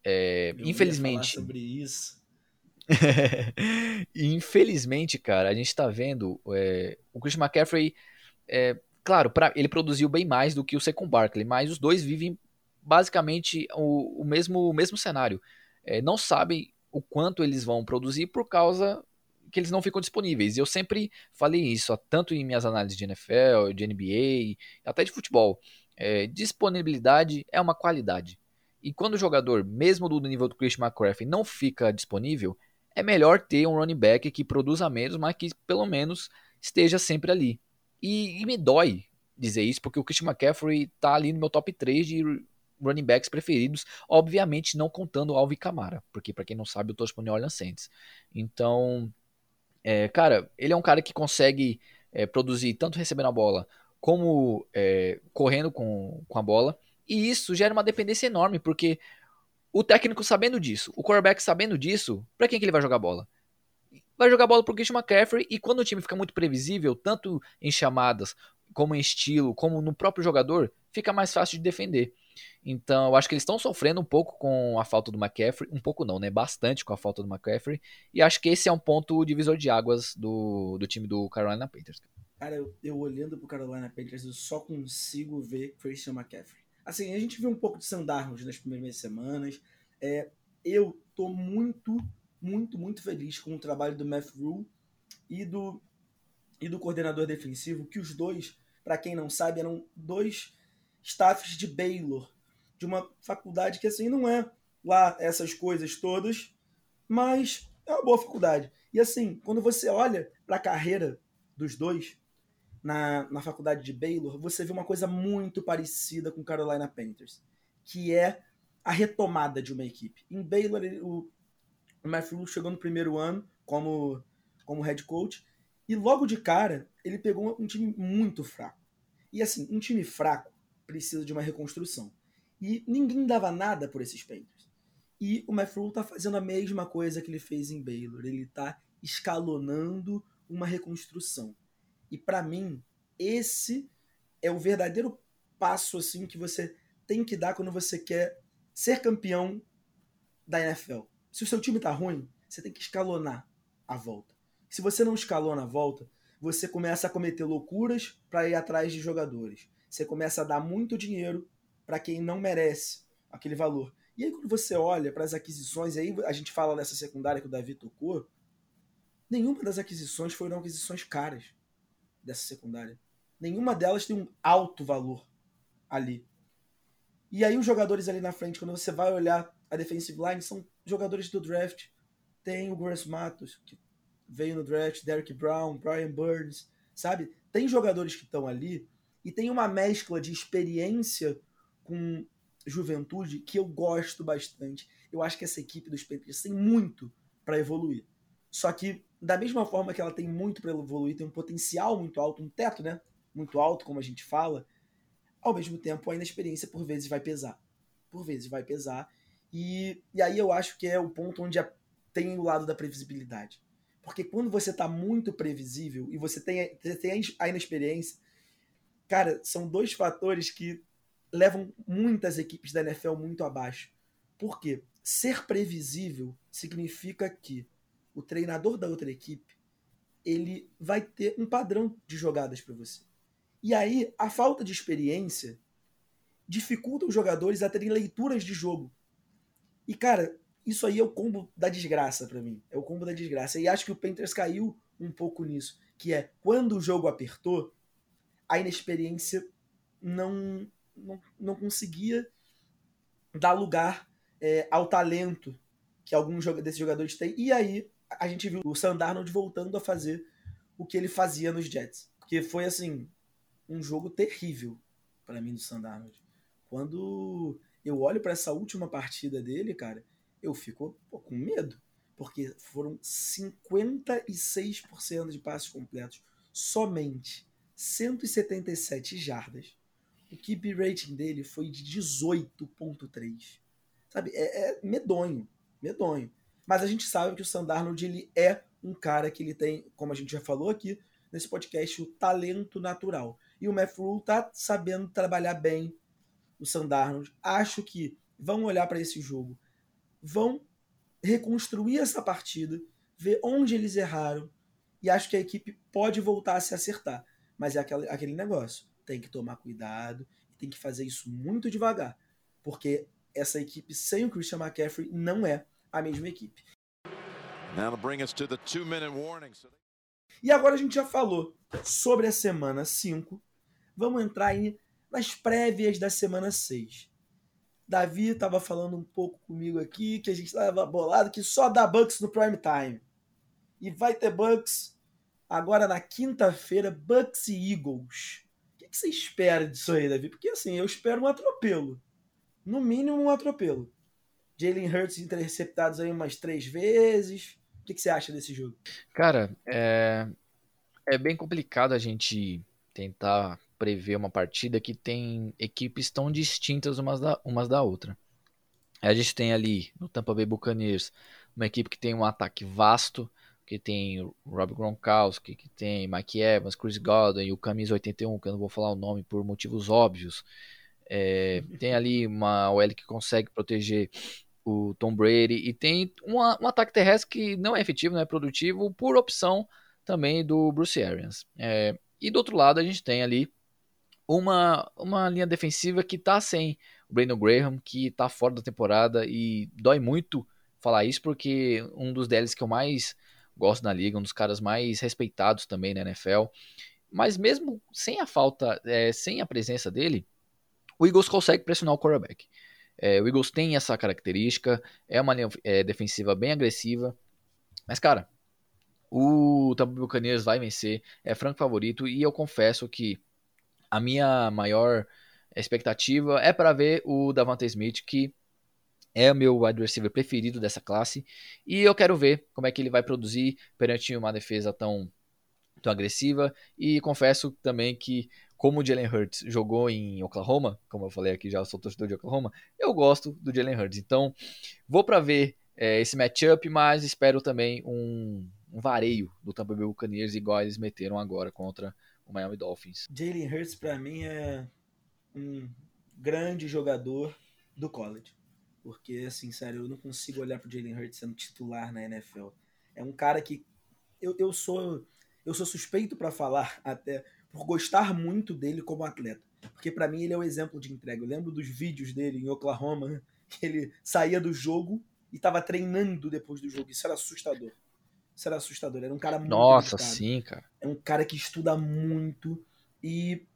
É, infelizmente. sobre isso. Infelizmente, cara, a gente tá vendo é, o Christian McCaffrey, é, claro, pra, ele produziu bem mais do que o Second Barkley, mas os dois vivem basicamente o, o mesmo, o mesmo cenário. É, não sabem o quanto eles vão produzir por causa que eles não ficam disponíveis. Eu sempre falei isso, tanto em minhas análises de NFL, de NBA, até de futebol. Disponibilidade é uma qualidade. E quando o jogador, mesmo do nível do Christian McCaffrey, não fica disponível, é melhor ter um running back que produza menos, mas que pelo menos esteja sempre ali. E, e me dói dizer isso, porque o Christian McCaffrey está ali no meu top 3 de running backs preferidos, obviamente não contando Alvin Kamara, porque para quem não sabe eu torço pro New Orleans Saints. Então, é, cara, ele é um cara que consegue é, produzir tanto recebendo a bola como é, correndo com, com a bola, e isso gera uma dependência enorme, porque o técnico sabendo disso, o quarterback sabendo disso, para quem que ele vai jogar bola? Vai jogar bola pro Christian McCaffrey e quando o time fica muito previsível, tanto em chamadas, como em estilo, como no próprio jogador, fica mais fácil de defender. Então, eu acho que eles estão sofrendo um pouco com a falta do McCaffrey, um pouco não, né? Bastante com a falta do McCaffrey, e acho que esse é um ponto divisor de águas do, do time do Carolina Panthers. Cara, eu, eu olhando pro Carolina Panthers, eu só consigo ver Christian McCaffrey. Assim, a gente viu um pouco de Sandarnos nas primeiras semanas. É, eu tô muito, muito, muito feliz com o trabalho do Matt Rule e do, e do coordenador defensivo, que os dois, para quem não sabe, eram dois staffs de Baylor, de uma faculdade que assim não é lá essas coisas todas, mas é uma boa faculdade. E assim, quando você olha para a carreira dos dois, na, na faculdade de Baylor, você vê uma coisa muito parecida com Carolina Panthers, que é a retomada de uma equipe. Em Baylor, o, o Matthew chegou no primeiro ano como, como head coach, e logo de cara, ele pegou um time muito fraco. E assim, um time fraco precisa de uma reconstrução. E ninguém dava nada por esses Panthers. E o Matthew está fazendo a mesma coisa que ele fez em Baylor. Ele está escalonando uma reconstrução. E para mim, esse é o verdadeiro passo assim que você tem que dar quando você quer ser campeão da NFL. Se o seu time tá ruim, você tem que escalonar a volta. Se você não escalona a volta, você começa a cometer loucuras para ir atrás de jogadores. Você começa a dar muito dinheiro para quem não merece aquele valor. E aí, quando você olha para as aquisições, aí a gente fala nessa secundária que o Davi tocou, nenhuma das aquisições foram aquisições caras dessa secundária. Nenhuma delas tem um alto valor ali. E aí, os jogadores ali na frente, quando você vai olhar a defensive line, são jogadores do draft. Tem o Grace Matos, que veio no draft, Derek Brown, Brian Burns, sabe? Tem jogadores que estão ali e tem uma mescla de experiência com juventude que eu gosto bastante. Eu acho que essa equipe dos Patriots tem muito para evoluir. Só que, da mesma forma que ela tem muito para evoluir, tem um potencial muito alto, um teto, né? Muito alto, como a gente fala, ao mesmo tempo a inexperiência por vezes vai pesar. Por vezes vai pesar. E, e aí eu acho que é o ponto onde a, tem o lado da previsibilidade. Porque quando você está muito previsível e você tem, você tem a inexperiência, cara, são dois fatores que levam muitas equipes da NFL muito abaixo. Por quê? Ser previsível significa que o treinador da outra equipe ele vai ter um padrão de jogadas para você. E aí, a falta de experiência dificulta os jogadores a terem leituras de jogo. E, cara, isso aí é o combo da desgraça para mim. É o combo da desgraça. E acho que o Panthers caiu um pouco nisso. Que é, quando o jogo apertou, a inexperiência não, não, não conseguia dar lugar é, ao talento que alguns desses jogadores têm. E aí a gente viu o Sandarnold voltando a fazer o que ele fazia nos Jets. Porque foi, assim, um jogo terrível para mim do Sandarnold. Quando eu olho para essa última partida dele, cara, eu fico pô, com medo. Porque foram 56% de passes completos. Somente 177 jardas. O keep rating dele foi de 18.3. Sabe? É, é, medonho. Medonho. Mas a gente sabe que o Sandarnold ele é um cara que ele tem, como a gente já falou aqui nesse podcast, o talento natural. E o Matt Rule tá sabendo trabalhar bem o Sandarnold. Acho que vão olhar para esse jogo vão reconstruir essa partida, ver onde eles erraram, e acho que a equipe pode voltar a se acertar. Mas é aquele, aquele negócio. Tem que tomar cuidado, tem que fazer isso muito devagar. Porque essa equipe sem o Christian McCaffrey não é a mesma equipe. E agora a gente já falou sobre a semana 5. Vamos entrar aí nas prévias da semana 6. Davi estava falando um pouco comigo aqui que a gente estava bolado que só dá Bucks no prime time. E vai ter Bucks agora na quinta-feira, Bucks e Eagles. O que, que você espera disso aí, Davi? Porque assim, eu espero um atropelo. No mínimo um atropelo. Jalen Hurts interceptados aí umas três vezes. O que, que você acha desse jogo? Cara, é, é bem complicado a gente tentar prever uma partida que tem equipes tão distintas umas da, umas da outra. A gente tem ali no Tampa Bay Buccaneers uma equipe que tem um ataque vasto, que tem Rob Gronkowski, que tem Mike Evans, Chris Godwin e o Camisa 81, que eu não vou falar o nome por motivos óbvios. É, tem ali uma OL que consegue proteger o Tom Brady e tem uma, um ataque terrestre que não é efetivo, não é produtivo, por opção também do Bruce Arians. É, e do outro lado a gente tem ali uma, uma linha defensiva que tá sem o Brandon Graham, que tá fora da temporada e dói muito falar isso porque um dos DLs que eu mais gosto na liga, um dos caras mais respeitados também na NFL. Mas mesmo sem a falta, é, sem a presença dele, o Eagles consegue pressionar o quarterback. É, o Eagles tem essa característica, é uma linha é, defensiva bem agressiva. Mas, cara, o Tampa Buccaneers vai vencer, é franco favorito e eu confesso que a minha maior expectativa é para ver o Davante Smith, que é o meu wide receiver preferido dessa classe, e eu quero ver como é que ele vai produzir perante uma defesa tão, tão agressiva, e confesso também que como o Jalen Hurts jogou em Oklahoma, como eu falei aqui já, eu sou torcedor de Oklahoma, eu gosto do Jalen Hurts, então vou para ver é, esse matchup, mas espero também um, um vareio do Tampa Bay Buccaneers igual eles meteram agora contra o Miami Dolphins. Jalen Hurts para mim é um grande jogador do college. Porque, assim, sério, eu não consigo olhar pro Jalen Hurts sendo titular na NFL. É um cara que eu, eu sou eu sou suspeito para falar até por gostar muito dele como atleta. Porque para mim ele é o um exemplo de entrega. Eu lembro dos vídeos dele em Oklahoma, que ele saía do jogo e estava treinando depois do jogo. Isso era assustador. Isso era assustador. Era um cara muito. Nossa, dedicado. sim, cara. É um cara que estuda muito e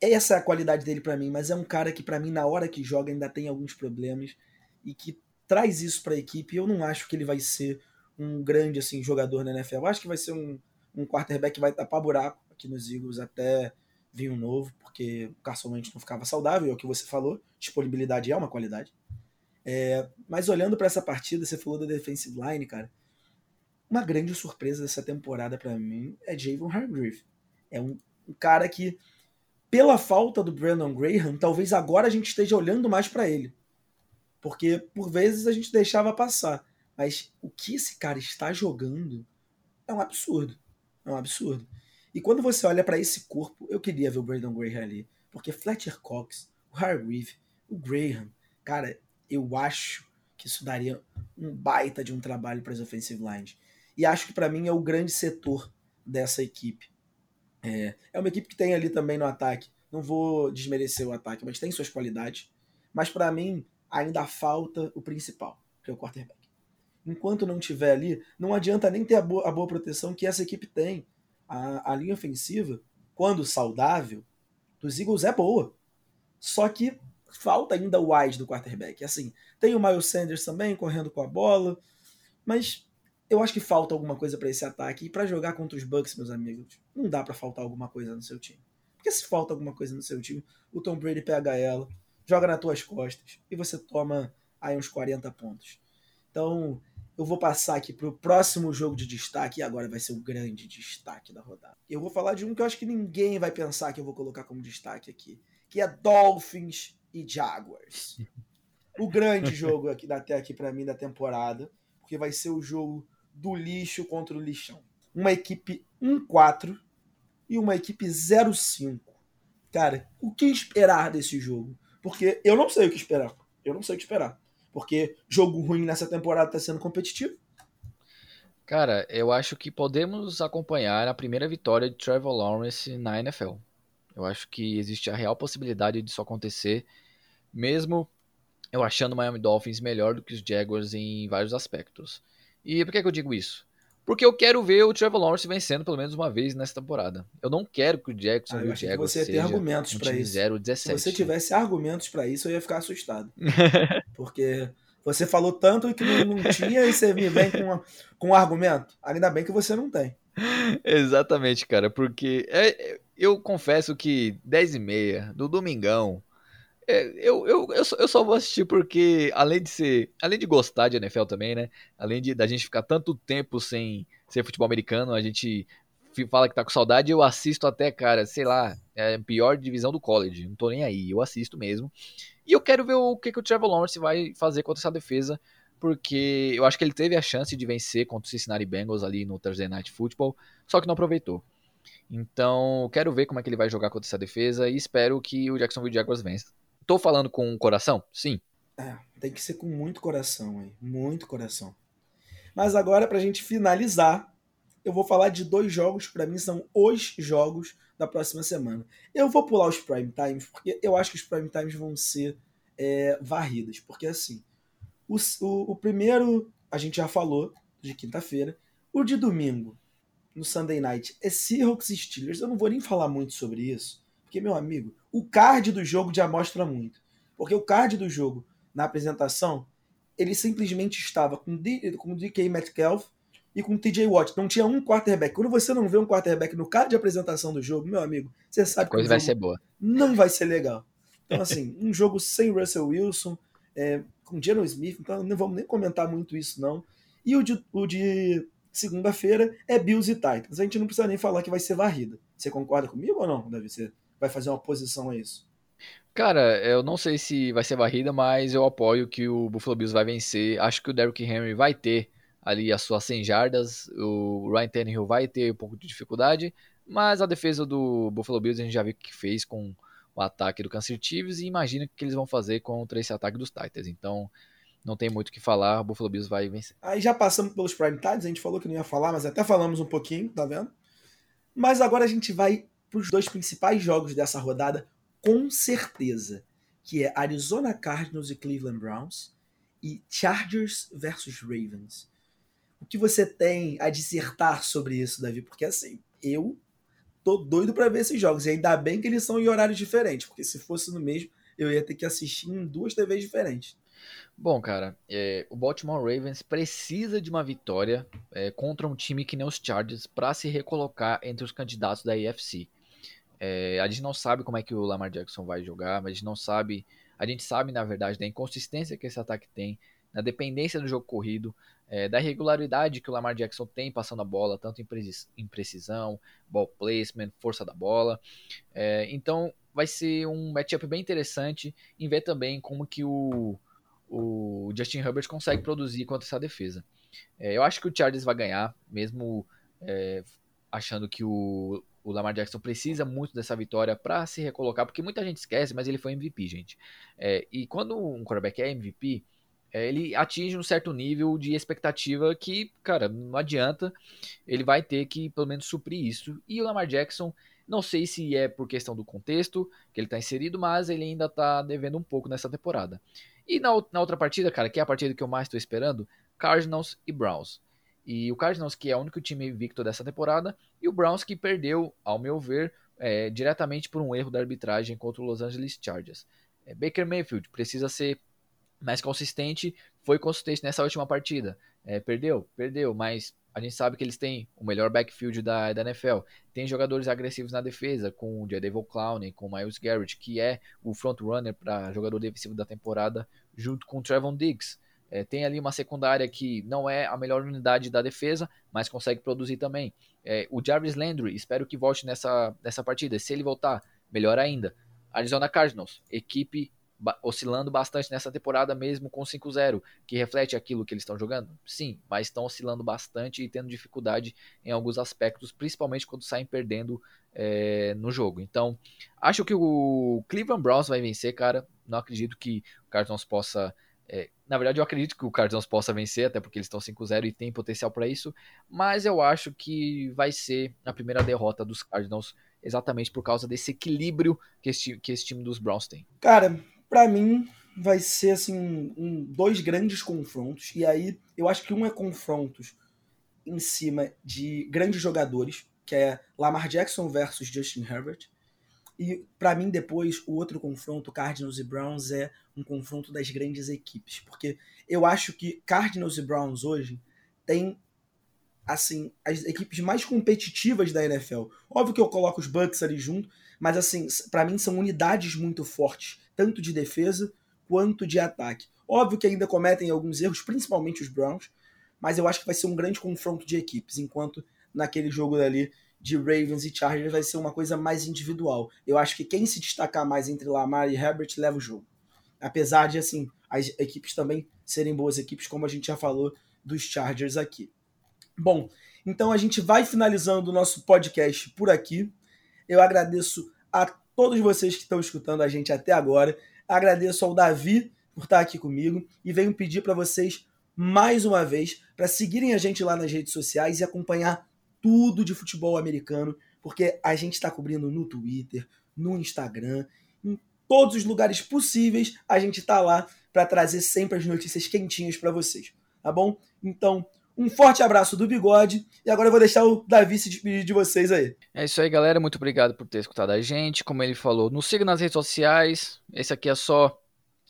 essa é a qualidade dele para mim. Mas é um cara que para mim na hora que joga ainda tem alguns problemas e que traz isso para a equipe. Eu não acho que ele vai ser um grande assim jogador na NFL. Eu acho que vai ser um, um quarterback que vai tapar buraco nos Eagles até vir um novo, porque o Carson Wentz não ficava saudável, é o que você falou, disponibilidade é uma qualidade. É, mas olhando para essa partida, você falou da defensive line, cara. Uma grande surpresa dessa temporada para mim é Javon Hargrave. É um, um, cara que, pela falta do Brandon Graham, talvez agora a gente esteja olhando mais para ele. Porque por vezes a gente deixava passar. Mas o que esse cara está jogando é um absurdo. É um absurdo. E quando você olha para esse corpo, eu queria ver o Brandon Graham ali. Porque Fletcher Cox, o Hargrave, o Graham, cara, eu acho que isso daria um baita de um trabalho para as offensive lines. E acho que para mim é o grande setor dessa equipe. É, é uma equipe que tem ali também no ataque. Não vou desmerecer o ataque, mas tem suas qualidades. Mas para mim ainda falta o principal, que é o quarterback. Enquanto não tiver ali, não adianta nem ter a boa, a boa proteção que essa equipe tem a, a linha ofensiva, quando saudável, dos Eagles é boa. Só que falta ainda o wide do quarterback. Assim, tem o Miles Sanders também correndo com a bola, mas eu acho que falta alguma coisa para esse ataque. E para jogar contra os Bucks, meus amigos, não dá para faltar alguma coisa no seu time. Porque se falta alguma coisa no seu time, o Tom Brady pega ela, joga nas tuas costas e você toma aí uns 40 pontos. Então, eu vou passar aqui para o próximo jogo de destaque, e agora vai ser o grande destaque da rodada. Eu vou falar de um que eu acho que ninguém vai pensar que eu vou colocar como destaque aqui, que é Dolphins e Jaguars. O grande jogo aqui até aqui para mim da temporada, porque vai ser o jogo do lixo contra o lixão. Uma equipe 1-4 e uma equipe 0-5. Cara, o que esperar desse jogo? Porque eu não sei o que esperar. Eu não sei o que esperar. Porque jogo ruim nessa temporada está sendo competitivo. Cara, eu acho que podemos acompanhar a primeira vitória de Trevor Lawrence na NFL. Eu acho que existe a real possibilidade disso acontecer, mesmo eu achando o Miami Dolphins melhor do que os Jaguars em vários aspectos. E por que, que eu digo isso? Porque eu quero ver o Trevor Lawrence vencendo pelo menos uma vez nessa temporada. Eu não quero que o Jackson ah, e o Jaguars você seja argumentos um isso. 0, 17. Se você tivesse argumentos para isso, eu ia ficar assustado. Porque você falou tanto que não, tinha e você me vem com, com um argumento. Ainda bem que você não tem. Exatamente, cara. Porque é, eu confesso que 10 e meia do domingão é, eu, eu, eu, só, eu só vou assistir porque, além de ser. Além de gostar de NFL também, né? Além de da gente ficar tanto tempo sem ser futebol americano, a gente fala que tá com saudade, eu assisto até, cara, sei lá, é a pior divisão do college. Não tô nem aí, eu assisto mesmo. E eu quero ver o que, que o Trevor Lawrence vai fazer contra essa defesa, porque eu acho que ele teve a chance de vencer contra o Cincinnati Bengals ali no Thursday Night Football, só que não aproveitou. Então, quero ver como é que ele vai jogar contra essa defesa e espero que o Jacksonville Jaguars vença. Tô falando com o coração? Sim. É, tem que ser com muito coração aí. Muito coração. Mas agora, pra gente finalizar, eu vou falar de dois jogos, para mim são os jogos da próxima semana. Eu vou pular os prime times, porque eu acho que os prime times vão ser é, varridas. Porque assim, o, o, o primeiro a gente já falou, de quinta-feira. O de domingo, no Sunday Night, é Seahawks Steelers. Eu não vou nem falar muito sobre isso, porque, meu amigo, o card do jogo já mostra muito. Porque o card do jogo, na apresentação, ele simplesmente estava com, D, com DK Metcalf e com TJ Watt. Não tinha um quarterback. Quando você não vê um quarterback no card de apresentação do jogo, meu amigo, você sabe que coisa vai ser boa. Não vai ser legal. Então, assim, um jogo sem Russell Wilson, é, com Geno Smith, então não vamos nem comentar muito isso, não. E o de, o de segunda-feira é Bills e Titans. A gente não precisa nem falar que vai ser varrida. Você concorda comigo ou não, Davi? Você vai fazer uma posição a isso? Cara, eu não sei se vai ser varrida, mas eu apoio que o Buffalo Bills vai vencer. Acho que o Derrick Henry vai ter ali as suas 100 jardas, o Ryan Tannehill vai ter um pouco de dificuldade, mas a defesa do Buffalo Bills a gente já viu o que fez com o ataque do Kansas Chiefs e imagina o que eles vão fazer contra esse ataque dos Titans. Então, não tem muito o que falar, o Buffalo Bills vai vencer. Aí já passamos pelos Prime Times, a gente falou que não ia falar, mas até falamos um pouquinho, tá vendo? Mas agora a gente vai para os dois principais jogos dessa rodada, com certeza, que é Arizona Cardinals e Cleveland Browns e Chargers versus Ravens. O que você tem a dissertar sobre isso, Davi? Porque assim, eu tô doido para ver esses jogos. E ainda bem que eles são em horários diferentes, porque se fosse no mesmo, eu ia ter que assistir em duas TVs diferentes. Bom, cara, é, o Baltimore Ravens precisa de uma vitória é, contra um time que nem os Chargers para se recolocar entre os candidatos da AFC. É, a gente não sabe como é que o Lamar Jackson vai jogar, mas a gente não sabe. A gente sabe, na verdade, da inconsistência que esse ataque tem, da dependência do jogo corrido, é, da irregularidade que o Lamar Jackson tem passando a bola, tanto em, precisão, ball placement, força da bola. É, então, vai ser um matchup bem interessante em ver também como que o, o Justin Herbert consegue produzir contra essa defesa. É, eu acho que o Chargers vai ganhar, mesmo é, achando que o, o, Lamar Jackson precisa muito dessa vitória para se recolocar, porque muita gente esquece, mas ele foi MVP, gente. É, e quando um quarterback é MVP, é, ele atinge um certo nível de expectativa que, cara, não adianta, ele vai ter que pelo menos suprir isso. E o Lamar Jackson, não sei se é por questão do contexto que ele está inserido, mas ele ainda está devendo um pouco nessa temporada. E na, na outra partida, cara, que é a partida que eu mais estou esperando, Cardinals e Browns. E o Cardinals, que é o único time invicto dessa temporada, e o Browns, que perdeu, ao meu ver, é, diretamente por um erro da arbitragem contra o Los Angeles Chargers. É, Baker Mayfield precisa ser mais consistente, foi consistente nessa última partida. É, perdeu? Perdeu, mas a gente sabe que eles têm o melhor backfield da, da NFL. Tem jogadores agressivos na defesa, com o Jadevil Clowney, com o Miles Garrett, que é o front-runner para jogador defensivo da temporada, junto com o Trevon Diggs. É, tem ali uma secundária que não é a melhor unidade da defesa, mas consegue produzir também. É, o Jarvis Landry, espero que volte nessa, nessa partida. Se ele voltar, melhor ainda. Arizona Cardinals, equipe oscilando bastante nessa temporada mesmo com 5-0, que reflete aquilo que eles estão jogando? Sim, mas estão oscilando bastante e tendo dificuldade em alguns aspectos, principalmente quando saem perdendo é, no jogo. Então, acho que o Cleveland Browns vai vencer, cara. Não acredito que o Cardinals possa. É, na verdade, eu acredito que o Cardinals possa vencer, até porque eles estão 5-0 e tem potencial para isso. Mas eu acho que vai ser a primeira derrota dos Cardinals exatamente por causa desse equilíbrio que esse, que esse time dos Browns tem. Cara, para mim vai ser assim um, dois grandes confrontos e aí eu acho que um é confrontos em cima de grandes jogadores que é Lamar Jackson versus Justin Herbert e para mim depois o outro confronto Cardinals e Browns é um confronto das grandes equipes porque eu acho que Cardinals e Browns hoje tem assim as equipes mais competitivas da NFL óbvio que eu coloco os Bucks ali junto mas assim para mim são unidades muito fortes tanto de defesa quanto de ataque. Óbvio que ainda cometem alguns erros, principalmente os Browns, mas eu acho que vai ser um grande confronto de equipes, enquanto naquele jogo ali de Ravens e Chargers vai ser uma coisa mais individual. Eu acho que quem se destacar mais entre Lamar e Herbert leva o jogo. Apesar de assim, as equipes também serem boas equipes, como a gente já falou dos Chargers aqui. Bom, então a gente vai finalizando o nosso podcast por aqui. Eu agradeço a todos vocês que estão escutando a gente até agora. Agradeço ao Davi por estar aqui comigo e venho pedir para vocês mais uma vez para seguirem a gente lá nas redes sociais e acompanhar tudo de futebol americano, porque a gente está cobrindo no Twitter, no Instagram, em todos os lugares possíveis, a gente está lá para trazer sempre as notícias quentinhas para vocês, tá bom? Então, um forte abraço do Bigode. E agora eu vou deixar o Davi se despedir de vocês aí. É isso aí, galera. Muito obrigado por ter escutado a gente. Como ele falou, nos siga nas redes sociais. Esse aqui é só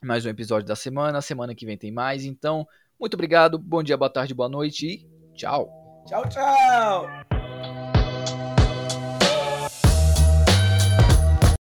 mais um episódio da semana. Semana que vem tem mais. Então, muito obrigado. Bom dia, boa tarde, boa noite e tchau. Tchau, tchau.